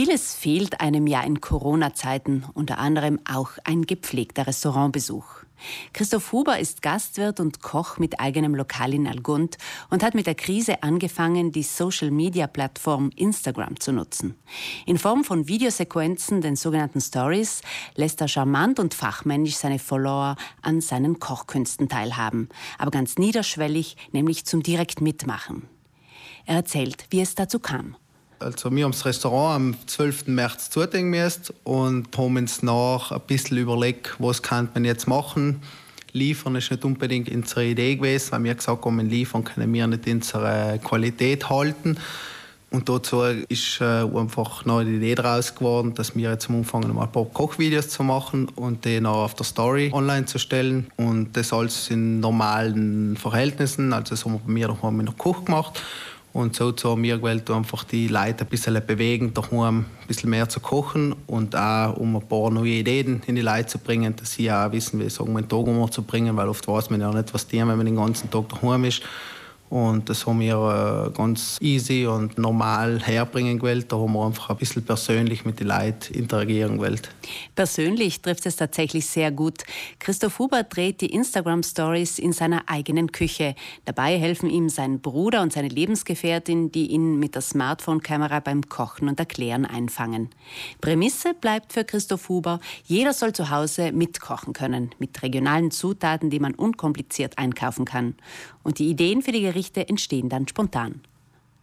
Vieles fehlt einem ja in Corona-Zeiten, unter anderem auch ein gepflegter Restaurantbesuch. Christoph Huber ist Gastwirt und Koch mit eigenem Lokal in Algund und hat mit der Krise angefangen, die Social-Media-Plattform Instagram zu nutzen. In Form von Videosequenzen, den sogenannten Stories, lässt er charmant und fachmännisch seine Follower an seinen Kochkünsten teilhaben, aber ganz niederschwellig, nämlich zum direkt Mitmachen. Er erzählt, wie es dazu kam. Also wir haben das Restaurant am 12. März zudingen müssen und haben uns nach ein bisschen überlegt, was kann man jetzt machen. Liefern ist nicht unbedingt unsere Idee gewesen, weil wir gesagt haben, liefern können wir nicht unsere Qualität halten. Und dazu ist äh, einfach noch die Idee daraus geworden, dass wir jetzt am Anfang mal ein paar Kochvideos zu machen und die noch auf der Story online zu stellen. Und das alles in normalen Verhältnissen. Also das haben wir bei mir mit einer Koch gemacht. Und so haben wir gewählt, einfach die Leute ein bisschen bewegen, daheim ein bisschen mehr zu kochen und auch um ein paar neue Ideen in die Leute zu bringen, dass sie auch wissen, wie sagen einen Tag zu bringen, weil oft weiß man ja nicht, was die haben, wenn man den ganzen Tag daheim ist. Und das haben wir äh, ganz easy und normal herbringen gewählt. Da haben wir einfach ein bisschen persönlich mit den Leuten interagieren gewählt. Persönlich trifft es tatsächlich sehr gut. Christoph Huber dreht die Instagram-Stories in seiner eigenen Küche. Dabei helfen ihm sein Bruder und seine Lebensgefährtin, die ihn mit der Smartphone-Kamera beim Kochen und Erklären einfangen. Prämisse bleibt für Christoph Huber, jeder soll zu Hause mitkochen können, mit regionalen Zutaten, die man unkompliziert einkaufen kann. Und die Ideen für die Gerichte entstehen dann spontan.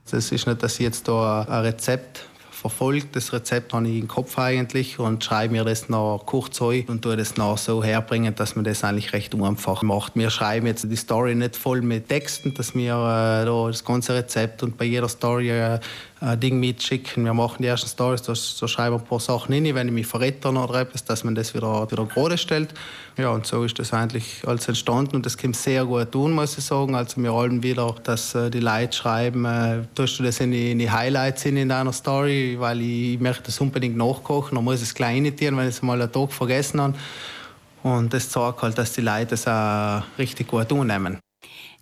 Es ist nicht, dass ich jetzt da ein Rezept verfolge. Das Rezept habe ich im Kopf eigentlich und schreibe mir das noch kurz ein und tue das noch so herbringen, dass man das eigentlich recht einfach macht. Wir schreiben jetzt die Story nicht voll mit Texten, dass wir äh, da das ganze Rezept und bei jeder Story äh, ein Ding mitschicken. Wir machen die ersten Stories, da, da schreiben ein paar Sachen hin, wenn ich mich verrette oder etwas, dass man das wieder, wieder gerade stellt. Ja, und so ist das eigentlich alles entstanden und das kommt sehr gut tun, muss ich sagen. Also wir wollen wieder, dass äh, die Leute schreiben, äh, tust du das in die, in die Highlights in deiner Story, weil ich, möchte das unbedingt nachkochen, dann muss ich es gleich initiieren, wenn ich es mal einen Tag vergessen habe. Und das zeigt halt, dass die Leute es auch richtig gut annehmen.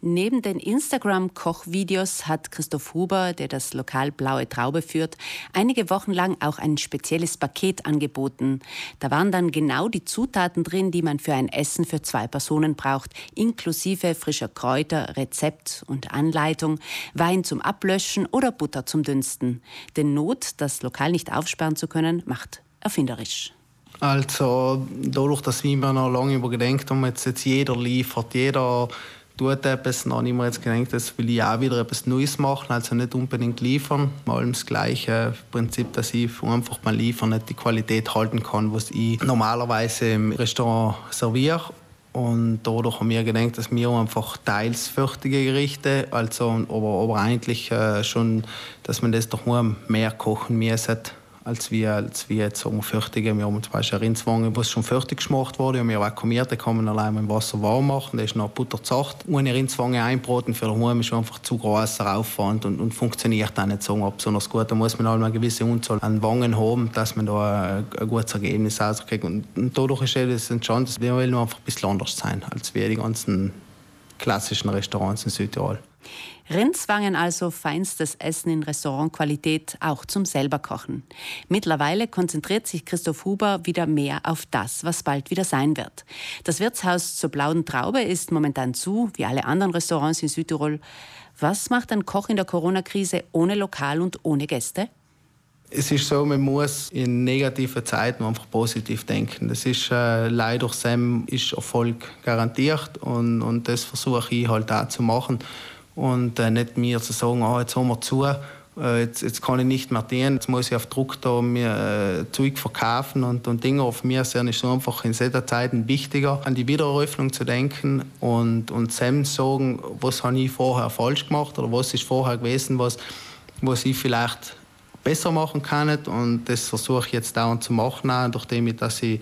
Neben den Instagram-Kochvideos hat Christoph Huber, der das Lokal Blaue Traube führt, einige Wochen lang auch ein spezielles Paket angeboten. Da waren dann genau die Zutaten drin, die man für ein Essen für zwei Personen braucht, inklusive frischer Kräuter, Rezept und Anleitung, Wein zum Ablöschen oder Butter zum Dünsten. Denn Not, das Lokal nicht aufsperren zu können, macht erfinderisch. Also dadurch, dass wir noch lange übergedenkt haben, jetzt, jetzt jeder liefert, jeder tut etwas, dann mir jetzt gedacht, das will ich auch wieder etwas Neues machen, also nicht unbedingt liefern. Mal das gleiche Prinzip, dass ich einfach beim Liefern nicht die Qualität halten kann, was ich normalerweise im Restaurant serviere. Und dadurch haben wir gedacht, dass wir einfach teils fertige Gerichte, also, aber, aber eigentlich äh, schon, dass man das doch nur mehr kochen müssen als wir, als wir jetzt sagen, fertige. Wir haben zum Beispiel eine Rindswange, was schon fertig gemacht wurde, und wir vakuumiert, den kann man allein mit Wasser warm machen, der ist noch butterzacht. Ohne Rindswange einbraten für daheim ist einfach zu großer Aufwand und, und funktioniert auch nicht so besonders gut. Da muss man halt eine gewisse Unzahl an Wangen haben, dass man da ein, ein gutes Ergebnis rauskriegt. Und, und dadurch ist das entstanden, wir wollen einfach ein bisschen anders sein, als wir die ganzen klassischen Restaurants in Südtirol. Rindswangen also feinstes Essen in Restaurantqualität, auch zum selberkochen. Mittlerweile konzentriert sich Christoph Huber wieder mehr auf das, was bald wieder sein wird. Das Wirtshaus zur Blauen Traube ist momentan zu, wie alle anderen Restaurants in Südtirol. Was macht ein Koch in der Corona-Krise ohne Lokal und ohne Gäste? Es ist so, man muss in negativen Zeiten einfach positiv denken. Das ist äh, leider Sam ist Erfolg garantiert und, und das versuche ich halt auch zu machen und äh, nicht mir zu sagen, oh, jetzt haben wir zu, äh, jetzt, jetzt kann ich nicht mehr dienen, jetzt muss ich auf Druck da mir äh, Zeug verkaufen und, und Dinge auf mir sind ist einfach in solchen Zeiten wichtiger, an die Wiedereröffnung zu denken und, und Sam sagen, was habe ich vorher falsch gemacht oder was ist vorher gewesen, was, was ich vielleicht besser machen kann. Und das versuche ich jetzt dauernd zu machen, auch, nachdem ich, dass ich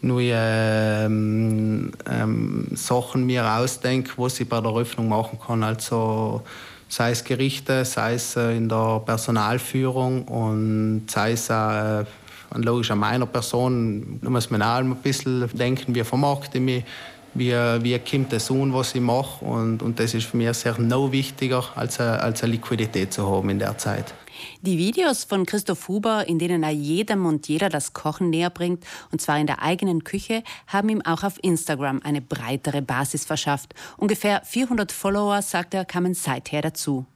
neue ähm, ähm, Sachen mir ausdenke, was ich bei der Eröffnung machen kann. Also sei es Gerichte, sei es äh, in der Personalführung und sei es äh, logisch an meiner Person. Muss man auch ein bisschen denken, wie vermarkte ich mich, wie, wie kommt das an, was ich mache. Und, und das ist für mich sehr noch wichtiger, als eine, als eine Liquidität zu haben in der Zeit. Die Videos von Christoph Huber, in denen er jedem und jeder das Kochen näher bringt, und zwar in der eigenen Küche, haben ihm auch auf Instagram eine breitere Basis verschafft. Ungefähr 400 Follower, sagt er, kamen seither dazu.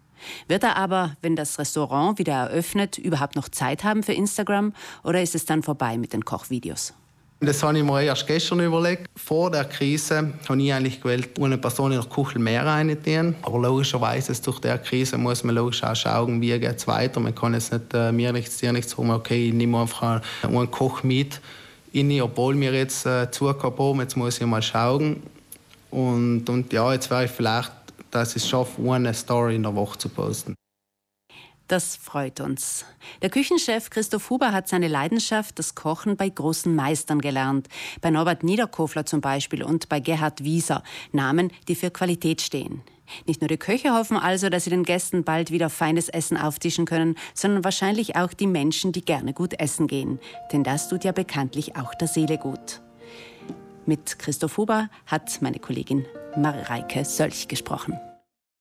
Wird er aber, wenn das Restaurant wieder eröffnet, überhaupt noch Zeit haben für Instagram oder ist es dann vorbei mit den Kochvideos? Das habe ich mir erst gestern überlegt. Vor der Krise habe ich eigentlich gewählt, eine Person in der Küche mehr reinzunehmen. Aber logischerweise, durch der Krise muss man logisch auch schauen, wie geht es weiter. Man kann jetzt nicht äh, mir nichts, dir nichts sagen, okay, ich nehme einfach einen Koch mit, in, obwohl wir jetzt äh, zugehabt haben. Jetzt muss ich mal schauen. Und, und ja, jetzt wäre ich vielleicht, dass ich es schaffe, eine Story in der Woche zu posten. Das freut uns. Der Küchenchef Christoph Huber hat seine Leidenschaft, das Kochen, bei großen Meistern gelernt. Bei Norbert Niederkofler zum Beispiel und bei Gerhard Wieser. Namen, die für Qualität stehen. Nicht nur die Köche hoffen also, dass sie den Gästen bald wieder feines Essen auftischen können, sondern wahrscheinlich auch die Menschen, die gerne gut essen gehen. Denn das tut ja bekanntlich auch der Seele gut. Mit Christoph Huber hat meine Kollegin Mareike Sölch gesprochen.